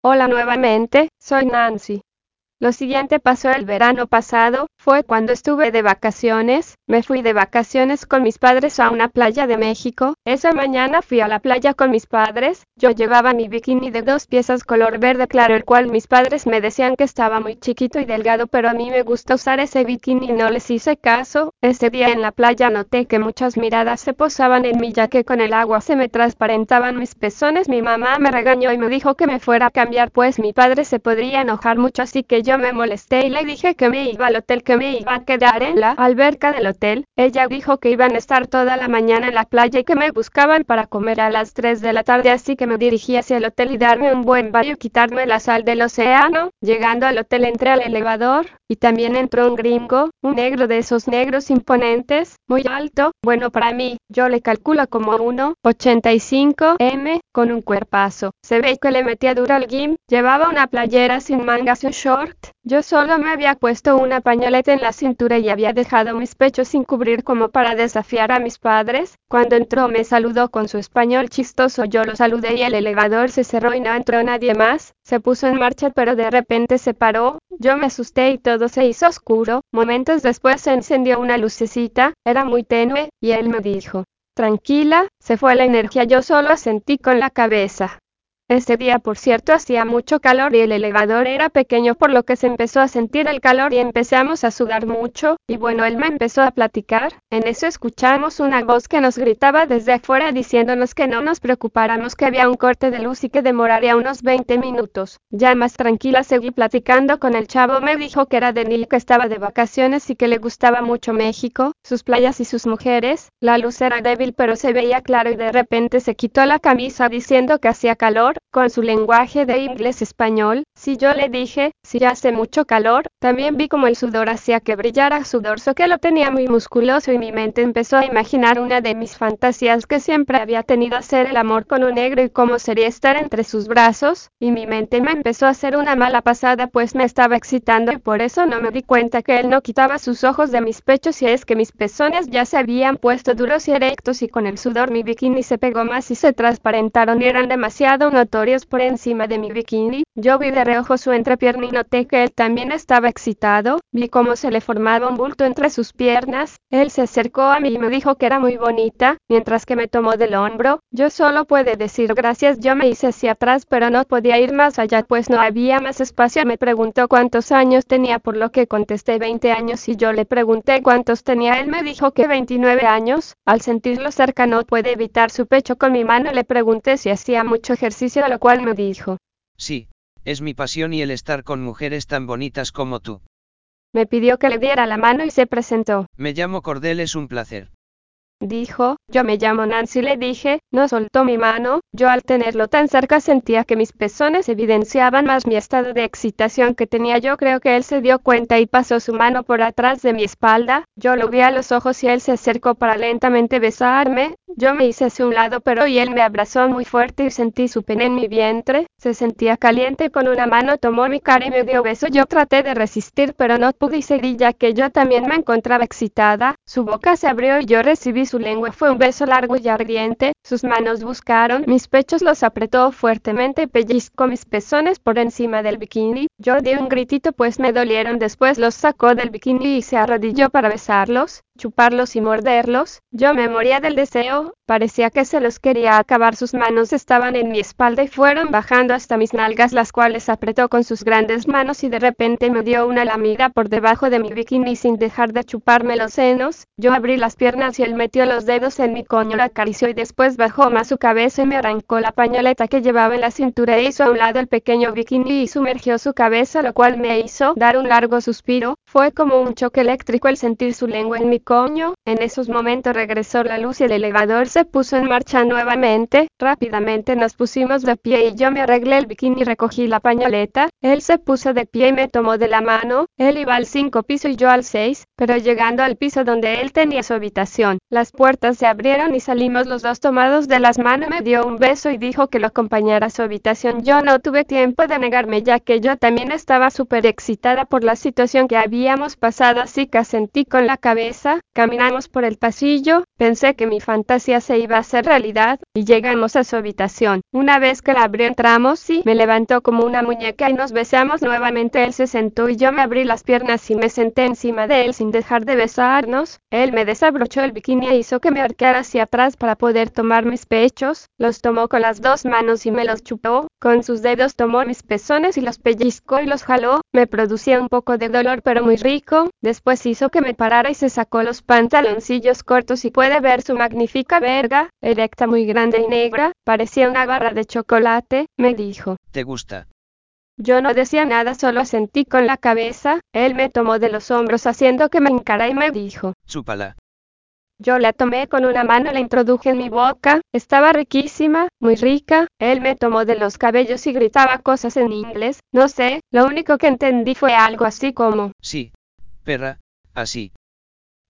Hola nuevamente, soy Nancy. Lo siguiente pasó el verano pasado, fue cuando estuve de vacaciones, me fui de vacaciones con mis padres a una playa de México, esa mañana fui a la playa con mis padres, yo llevaba mi bikini de dos piezas color verde claro el cual mis padres me decían que estaba muy chiquito y delgado pero a mí me gusta usar ese bikini y no les hice caso, ese día en la playa noté que muchas miradas se posaban en mí ya que con el agua se me transparentaban mis pezones, mi mamá me regañó y me dijo que me fuera a cambiar pues mi padre se podría enojar mucho así que me molesté y le dije que me iba al hotel, que me iba a quedar en la alberca del hotel. Ella dijo que iban a estar toda la mañana en la playa y que me buscaban para comer a las 3 de la tarde, así que me dirigí hacia el hotel y darme un buen baño y quitarme la sal del océano. Llegando al hotel entré al elevador y también entró un gringo, un negro de esos negros imponentes, muy alto, bueno para mí, yo le calculo como 1,85 m, con un cuerpazo. Se ve que le metía duro al gym, llevaba una playera sin mangas y un short, yo solo me había puesto una pañoleta en la cintura y había dejado mis pechos sin cubrir como para desafiar a mis padres. Cuando entró me saludó con su español chistoso, yo lo saludé y el elevador se cerró y no entró nadie más. Se puso en marcha pero de repente se paró, yo me asusté y todo se hizo oscuro. Momentos después se encendió una lucecita, era muy tenue, y él me dijo, tranquila, se fue la energía, yo solo sentí con la cabeza. Ese día, por cierto, hacía mucho calor y el elevador era pequeño, por lo que se empezó a sentir el calor y empezamos a sudar mucho. Y bueno, él me empezó a platicar. En eso escuchamos una voz que nos gritaba desde afuera diciéndonos que no nos preocupáramos, que había un corte de luz y que demoraría unos 20 minutos. Ya más tranquila seguí platicando con el chavo. Me dijo que era de Nil, que estaba de vacaciones y que le gustaba mucho México, sus playas y sus mujeres. La luz era débil, pero se veía claro y de repente se quitó la camisa diciendo que hacía calor con su lenguaje de inglés español, si yo le dije, si hace mucho calor, también vi como el sudor hacía que brillara su dorso que lo tenía muy musculoso y mi mente empezó a imaginar una de mis fantasías que siempre había tenido hacer el amor con un negro y cómo sería estar entre sus brazos, y mi mente me empezó a hacer una mala pasada pues me estaba excitando y por eso no me di cuenta que él no quitaba sus ojos de mis pechos y es que mis pezones ya se habían puesto duros y erectos y con el sudor mi bikini se pegó más y se transparentaron y eran demasiado por encima de mi bikini, yo vi de reojo su entrepierna y noté que él también estaba excitado, vi cómo se le formaba un bulto entre sus piernas, él se acercó a mí y me dijo que era muy bonita, mientras que me tomó del hombro, yo solo pude decir gracias, yo me hice hacia atrás pero no podía ir más allá pues no había más espacio, me preguntó cuántos años tenía por lo que contesté 20 años. Y yo le pregunté cuántos tenía, él me dijo que 29 años, al sentirlo cerca no pude evitar su pecho con mi mano, le pregunté si hacía mucho ejercicio a lo cual me dijo, Sí, es mi pasión y el estar con mujeres tan bonitas como tú. Me pidió que le diera la mano y se presentó. Me llamo Cordel, es un placer. Dijo, yo me llamo Nancy, le dije, no soltó mi mano, yo al tenerlo tan cerca sentía que mis pezones evidenciaban más mi estado de excitación que tenía. Yo creo que él se dio cuenta y pasó su mano por atrás de mi espalda, yo lo vi a los ojos y él se acercó para lentamente besarme, yo me hice hacia un lado pero él me abrazó muy fuerte y sentí su pene en mi vientre, se sentía caliente con una mano tomó mi cara y me dio beso, yo traté de resistir pero no pude y seguí ya que yo también me encontraba excitada, su boca se abrió y yo recibí su lengua. Fue un beso largo y ardiente, sus manos buscaron mis pechos, los apretó fuertemente y pellizcó mis pezones por encima del bikini. Yo di un gritito pues me dolieron, después los sacó del bikini y se arrodilló para besarlos, chuparlos y morderlos. Yo me moría del deseo, parecía que se los quería acabar, sus manos estaban en mi espalda y fueron bajando hasta mis nalgas, las cuales apretó con sus grandes manos y de repente me dio una lamida por debajo de mi bikini sin dejar de chuparme los senos. Yo abrí las piernas y él metió los dedos en mi coño, la acarició y después bajó más su cabeza y me arrancó la pañoleta que llevaba en la cintura e hizo a un lado el pequeño bikini y sumergió su cabeza, lo cual me hizo dar un largo suspiro. Fue como un choque eléctrico el sentir su lengua en mi coño. En esos momentos regresó la luz y el elevador se puso en marcha nuevamente. Rápidamente nos pusimos de pie y yo me arreglé el bikini y recogí la pañoleta. Él se puso de pie y me tomó de la mano. Él iba al cinco piso y yo al seis, pero llegando al piso donde él tenía su habitación, las puertas se abrieron y salimos los dos tomados de las manos. Me dio un beso y dijo que lo acompañara a su habitación. Yo no tuve tiempo de negarme ya que yo también estaba súper excitada por la situación que habíamos pasado así que asentí con la cabeza. Caminamos por el pasillo, pensé que mi fantasía se iba a hacer realidad, y llegamos a su habitación. Una vez que la abrió entramos y me levantó como una muñeca y nos besamos nuevamente. Él se sentó y yo me abrí las piernas y me senté encima de él sin dejar de besarnos. Él me desabrochó el bikini e hizo que me arqueara hacia atrás para poder tomar mis pechos. Los tomó con las dos manos y me los chupó. Con sus dedos tomó mis pezones y los pellizcó y los jaló. Me producía un poco de dolor pero muy rico. Después hizo que me parara y se sacó los pantaloncillos cortos y puede ver su magnífica verga, erecta muy grande y negra, parecía una barra de chocolate, me dijo. ¿Te gusta? Yo no decía nada, solo sentí con la cabeza. Él me tomó de los hombros haciendo que me encara y me dijo. Chúpala. Yo la tomé con una mano, la introduje en mi boca, estaba riquísima, muy rica, él me tomó de los cabellos y gritaba cosas en inglés, no sé, lo único que entendí fue algo así como, Sí. Perra, así.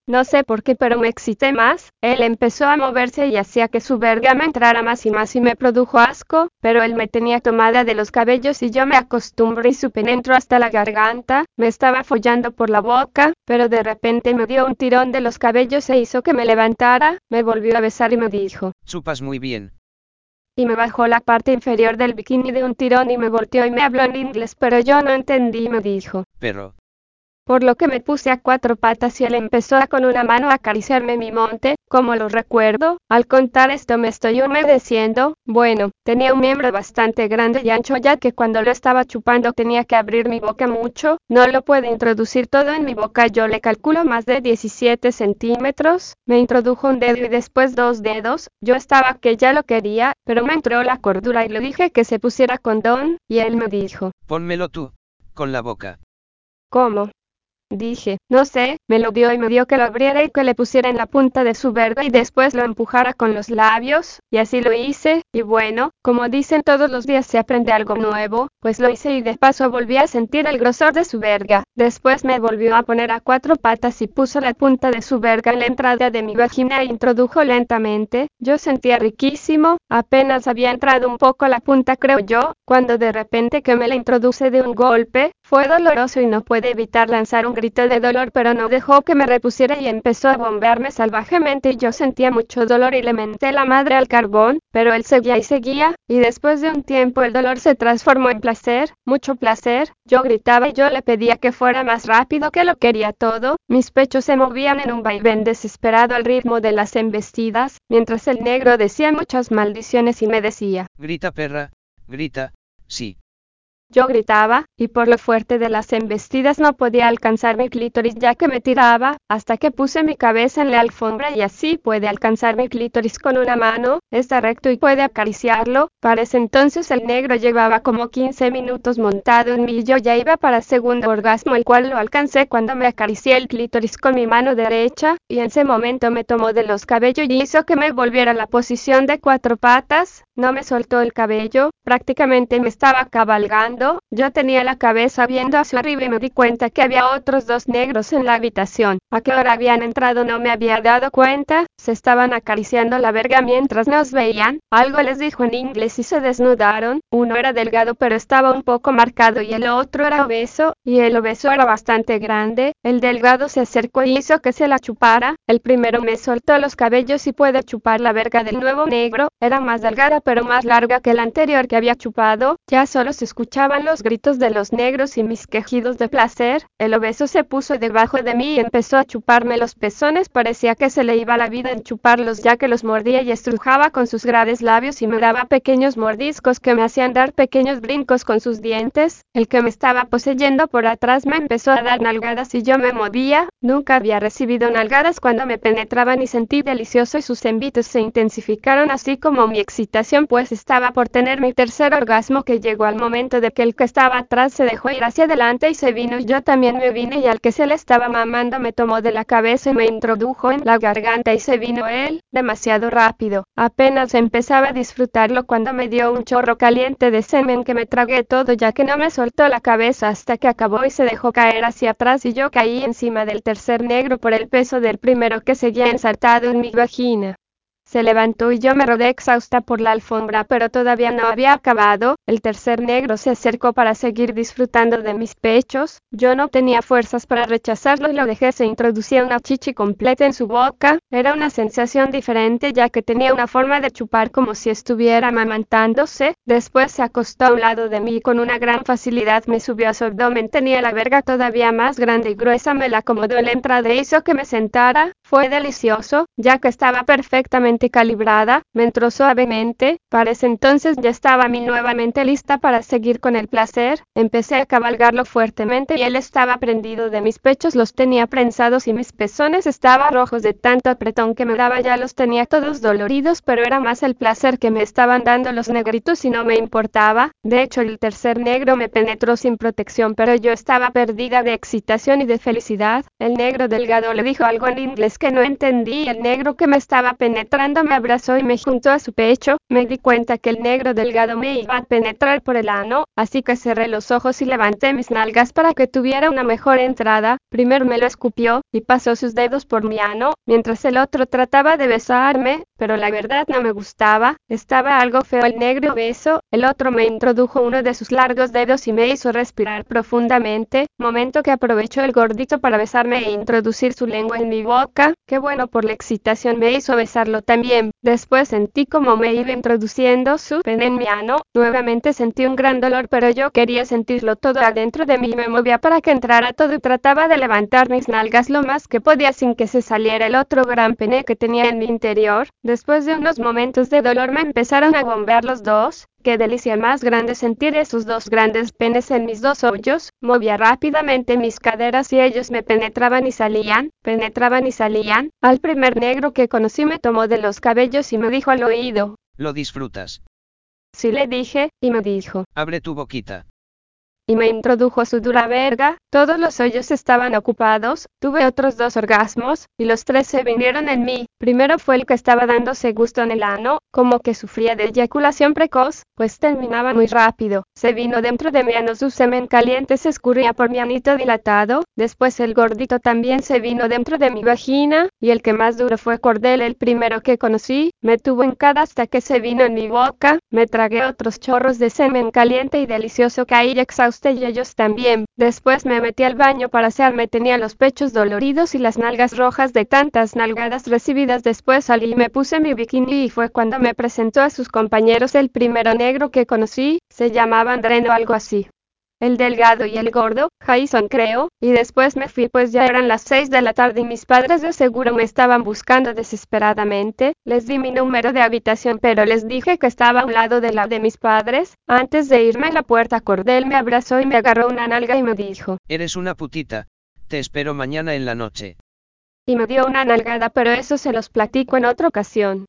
no sé por qué, pero me excité más, él empezó a moverse y hacía que su verga me entrara más y más y me produjo asco, pero él me tenía tomada de los cabellos y yo me acostumbré y su penetro hasta la garganta, me estaba follando por la boca, pero de repente me dio un tirón de los cabellos e hizo que me levantara, me volvió a besar y me dijo, Chupas muy bien. y me bajó la parte inferior del bikini de un tirón y me volteó y me habló en inglés, pero yo no entendí y me dijo, Perro. Por lo que me puse a cuatro patas y él empezó a con una mano a acariciarme mi monte, como lo recuerdo, al contar esto me estoy humedeciendo, bueno, tenía un miembro bastante grande y ancho ya que cuando lo estaba chupando tenía que abrir mi boca mucho, no lo puede introducir todo en mi boca, yo le calculo más de 17 centímetros, me introdujo un dedo y después dos dedos, yo estaba que ya lo quería, pero me entró la cordura y le dije que se pusiera condón, y él me dijo, Pónmelo tú. Con la boca. ¿cómo? Dije, no sé, me lo dio y me dio que lo abriera y que le pusiera en la punta de su verga y después lo empujara con los labios, y así lo hice, y bueno, como dicen todos los días se aprende algo nuevo, pues lo hice y de paso volví a sentir el grosor de su verga. Después me volvió a poner a cuatro patas y puso la punta de su verga en la entrada de mi vagina e introdujo lentamente. Yo sentía riquísimo, apenas había entrado un poco la punta creo yo, cuando de repente que me la introduce de un golpe, fue doloroso y no pude evitar lanzar un grito de dolor, pero no dejó que me repusiera y empezó a bombearme salvajemente y yo sentía mucho dolor y le menté la madre al carbón, pero él seguía y seguía, y después de un tiempo el dolor se transformó en placer, mucho placer, yo gritaba y yo le pedía que fuera más rápido que lo quería todo, mis pechos se movían en un vaivén desesperado al ritmo de las embestidas, mientras el negro decía muchas maldiciones y me decía, Grita perra. Grita. Sí. Yo gritaba, y por lo fuerte de las embestidas no podía alcanzar mi clítoris ya que me tiraba, hasta que puse mi cabeza en la alfombra y así puede alcanzar mi clítoris con una mano, está recto y puede acariciarlo. Para ese entonces el negro llevaba como 15 minutos montado en mí y yo ya iba para segundo orgasmo el cual lo alcancé cuando me acaricié el clítoris con mi mano derecha, y en ese momento me tomó de los cabellos y hizo que me volviera a la posición de cuatro patas, no me soltó el cabello, prácticamente me estaba cabalgando, yo tenía la cabeza viendo hacia arriba y me di cuenta que había otros dos negros en la habitación. A qué hora habían entrado no me había dado cuenta, se estaban acariciando la verga mientras nos veían, algo les dijo en inglés y se desnudaron, uno era delgado pero estaba un poco marcado y el otro era obeso, y el obeso era bastante grande, el delgado se acercó y hizo que se la chupara, el primero me soltó los cabellos y puede chupar la verga del nuevo negro, era más delgada pero más larga que la anterior que había chupado, ya solo se escuchaban los gritos de los negros y mis quejidos de placer, el obeso se puso debajo de mí y empezó a chuparme los pezones, parecía que se le iba la vida en chuparlos ya que los mordía y estrujaba con sus graves labios y me daba pequeños mordiscos que me hacían dar pequeños brincos con sus dientes, el que me estaba poseyendo por atrás me empezó a dar nalgadas y yo me movía, nunca había recibido nalgadas cuando me penetraban y sentí delicioso y sus envites se intensificaron así como mi excitación pues estaba por tener mi tercer orgasmo que llegó al momento de que el que estaba atrás se dejó ir hacia adelante y se vino yo también me vine y al que se le estaba mamando me tomó de la cabeza y me introdujo en la garganta y se vino él, demasiado rápido, apenas empezaba a disfrutarlo cuando me dio un chorro caliente de semen que me tragué todo ya que no me soltó la cabeza hasta que acabó y se dejó caer hacia atrás y yo caí encima del tercer negro por el peso del primero que seguía ensartado en mi vagina. Se levantó y yo me rodé exhausta por la alfombra, pero todavía no había acabado. El tercer negro se acercó para seguir disfrutando de mis pechos. Yo no tenía fuerzas para rechazarlo y lo dejé. Se introducía una chichi completa en su boca. Era una sensación diferente ya que tenía una forma de chupar como si estuviera amamantándose. Después se acostó a un lado de mí y con una gran facilidad me subió a su abdomen. Tenía la verga todavía más grande y gruesa. Me la acomodó en la entrada e hizo que me sentara. Fue delicioso, ya que estaba perfectamente calibrada. Me entró suavemente. Para ese entonces ya estaba a mí nuevamente lista para seguir con el placer. Empecé a cabalgarlo fuertemente y él estaba prendido de mis pechos. Los tenía prensados y mis pezones estaban rojos de tanto apretón que me daba. Ya los tenía todos doloridos, pero era más el placer que me estaban dando los negritos y no me importaba. De hecho, el tercer negro me penetró sin protección, pero yo estaba perdida de excitación y de felicidad. El negro delgado le dijo algo en inglés que no entendí. El negro que me estaba penetrando me abrazó y me juntó a su pecho. Me di cuenta que el negro delgado me iba a penetrar por el ano, así que cerré los ojos y levanté mis nalgas para que tuviera una mejor entrada. Primero me lo escupió y pasó sus dedos por mi ano, mientras el otro trataba de besarme, pero la verdad no me gustaba. Estaba algo feo el negro beso. El otro me introdujo uno de sus largos dedos y me hizo respirar profundamente, momento que aprovechó el gordito para besarme e introducir su lengua en mi boca. Qué bueno por la excitación me hizo besarlo también. Después sentí como me iba introduciendo su pene en mi ano. Nuevamente sentí un gran dolor, pero yo quería sentirlo todo adentro de mí. Me movía para que entrara todo y trataba de levantar mis nalgas lo más que podía sin que se saliera el otro gran pene que tenía en mi interior. Después de unos momentos de dolor me empezaron a bombear los dos. Qué delicia más grande sentir esos dos grandes penes en mis dos hoyos. Movía rápidamente mis caderas y ellos me penetraban y salían, penetraban y salían. Al primer negro que conocí me tomó de los cabellos y me dijo al oído. Lo disfrutas. Sí le dije, y me dijo. Abre tu boquita y me introdujo su dura verga, todos los hoyos estaban ocupados, tuve otros dos orgasmos, y los tres se vinieron en mí. Primero fue el que estaba dándose gusto en el ano, como que sufría de eyaculación precoz, pues terminaba muy rápido. Se vino dentro de mi ano su semen caliente se escurría por mi anito dilatado, después el gordito también se vino dentro de mi vagina, y el que más duro fue Cordel el primero que conocí, me tuvo en cada hasta que se vino en mi boca, me tragué otros chorros de semen caliente y delicioso caí exhausto y ellos también. Después me metí al baño para hacerme tenía los pechos doloridos y las nalgas rojas de tantas nalgadas recibidas. Después salí y me puse mi bikini y fue cuando me presentó a sus compañeros el primero negro que conocí, se llamaba Andreno algo así el delgado y el gordo, Jason creo, y después me fui pues ya eran las seis de la tarde y mis padres de seguro me estaban buscando desesperadamente, les di mi número de habitación pero les dije que estaba a un lado de la de mis padres, antes de irme a la puerta Cordel me abrazó y me agarró una nalga y me dijo, Eres una putita, te espero mañana en la noche. Y me dio una nalgada pero eso se los platico en otra ocasión.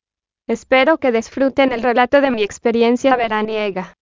Espero que disfruten el relato de mi experiencia veraniega.